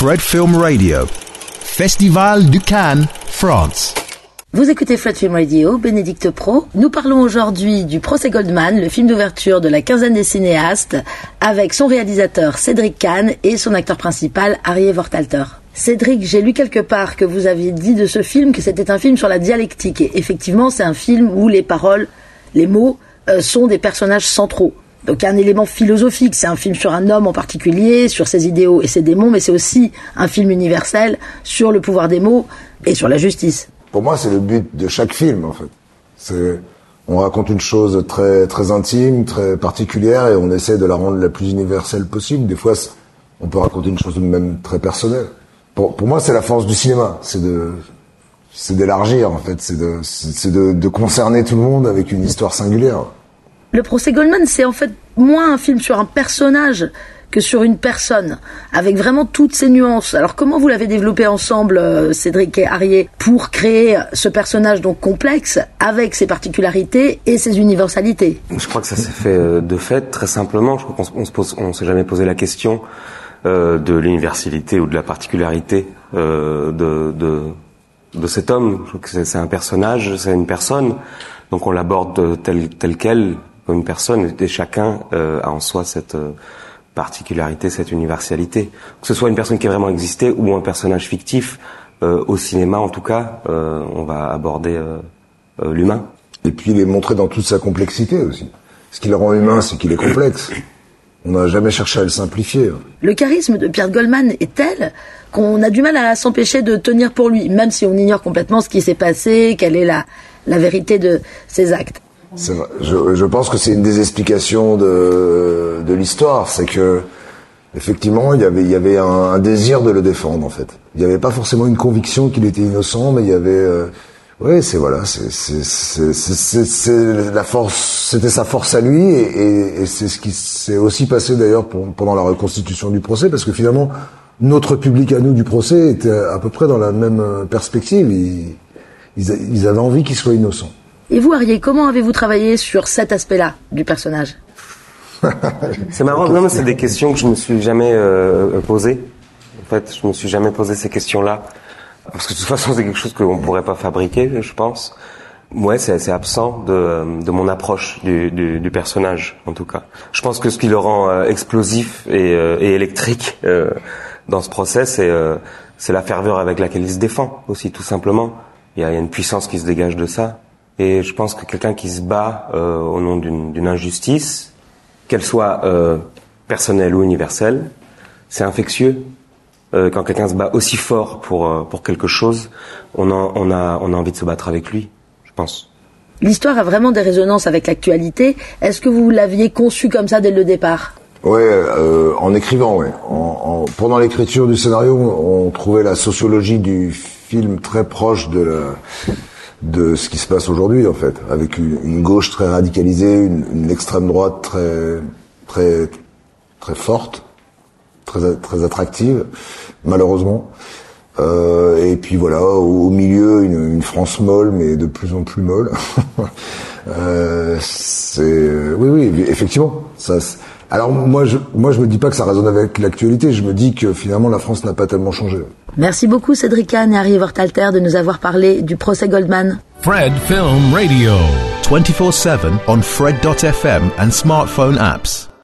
Fred Film Radio. Festival du Cannes, France. Vous écoutez Fred Film Radio, Bénédicte Pro. Nous parlons aujourd'hui du Procès Goldman, le film d'ouverture de la quinzaine des cinéastes, avec son réalisateur Cédric Kahn et son acteur principal Arié Vortalter. Cédric, j'ai lu quelque part que vous aviez dit de ce film que c'était un film sur la dialectique. Et effectivement, c'est un film où les paroles, les mots, euh, sont des personnages centraux. Donc un élément philosophique, c'est un film sur un homme en particulier, sur ses idéaux et ses démons, mais c'est aussi un film universel sur le pouvoir des mots et sur la justice pour moi, c'est le but de chaque film, en fait. On raconte une chose très, très intime, très particulière, et on essaie de la rendre la plus universelle possible. Des fois, on peut raconter une chose même très personnelle. Pour, moi, c'est la force du cinéma. C'est de, c'est d'élargir, en fait. C'est de, de, de concerner tout le monde avec une histoire singulière. Le procès Goldman, c'est en fait moins un film sur un personnage que sur une personne, avec vraiment toutes ces nuances. Alors comment vous l'avez développé ensemble, euh, Cédric et Arié, pour créer ce personnage donc complexe, avec ses particularités et ses universalités? Je crois que ça s'est fait euh, de fait, très simplement. Je crois qu'on se s'est jamais posé la question euh, de l'universalité ou de la particularité de, de, cet homme. Je crois que c'est un personnage, c'est une personne, donc on l'aborde tel, tel quel, comme une personne, et chacun euh, a en soi cette particularité, cette universalité. Que ce soit une personne qui a vraiment existé ou un personnage fictif, euh, au cinéma en tout cas, euh, on va aborder euh, l'humain. Et puis il est montré dans toute sa complexité aussi. Ce qui le rend humain, c'est qu'il est complexe. On n'a jamais cherché à le simplifier. Le charisme de Pierre Goldman est tel qu'on a du mal à s'empêcher de tenir pour lui, même si on ignore complètement ce qui s'est passé, quelle est la, la vérité de ses actes. Je, je, pense que c'est une des explications de, de l'histoire, c'est que effectivement il y avait, il y avait un, désir de le défendre en fait. Il n'y avait pas forcément une conviction qu'il était innocent, mais il y avait, euh, oui, c'est voilà, c'est la force, c'était sa force à lui, et, et, et c'est ce qui s'est aussi passé d'ailleurs pendant la reconstitution du procès, parce que finalement notre public à nous du procès était à peu près dans la même perspective. Ils, ils, ils avaient envie qu'il soit innocent. Et vous, Arié, comment avez-vous travaillé sur cet aspect-là du personnage C'est marrant, non, mais c'est des questions que je me suis jamais euh, posées. En fait, je me suis jamais posé ces questions-là. Parce que de toute façon, c'est quelque chose qu'on pourrait pas fabriquer, je pense. Ouais, c'est assez absent de, de mon approche du, du, du, personnage, en tout cas. Je pense que ce qui le rend euh, explosif et, euh, et électrique euh, dans ce procès, c'est c'est la ferveur avec laquelle il se défend aussi, tout simplement. Il y a, il y a une puissance qui se dégage de ça. Et je pense que quelqu'un qui se bat euh, au nom d'une injustice, qu'elle soit euh, personnelle ou universelle, c'est infectieux. Euh, quand quelqu'un se bat aussi fort pour, euh, pour quelque chose, on, a, on, a, on a envie de se battre avec lui, je pense. L'histoire a vraiment des résonances avec l'actualité. Est-ce que vous l'aviez conçu comme ça dès le départ? Ouais, euh, en écrivant, ouais. En, en, pendant l'écriture du scénario, on trouvait la sociologie du film très proche de la, de ce qui se passe aujourd'hui en fait, avec une, gauche très radicalisée, une, extrême droite très très très forte, très très attractive, malheureusement. Euh, et puis voilà, au, milieu une, France molle, mais de plus en plus molle. euh, c'est oui oui effectivement ça alors moi je, moi je me dis pas que ça résonne avec l'actualité, je me dis que finalement la France n'a pas tellement changé. Merci beaucoup Cédric Kahn et Harry Vortalter de nous avoir parlé du procès Goldman. Fred Film Radio 24/7 on fred.fm and smartphone apps.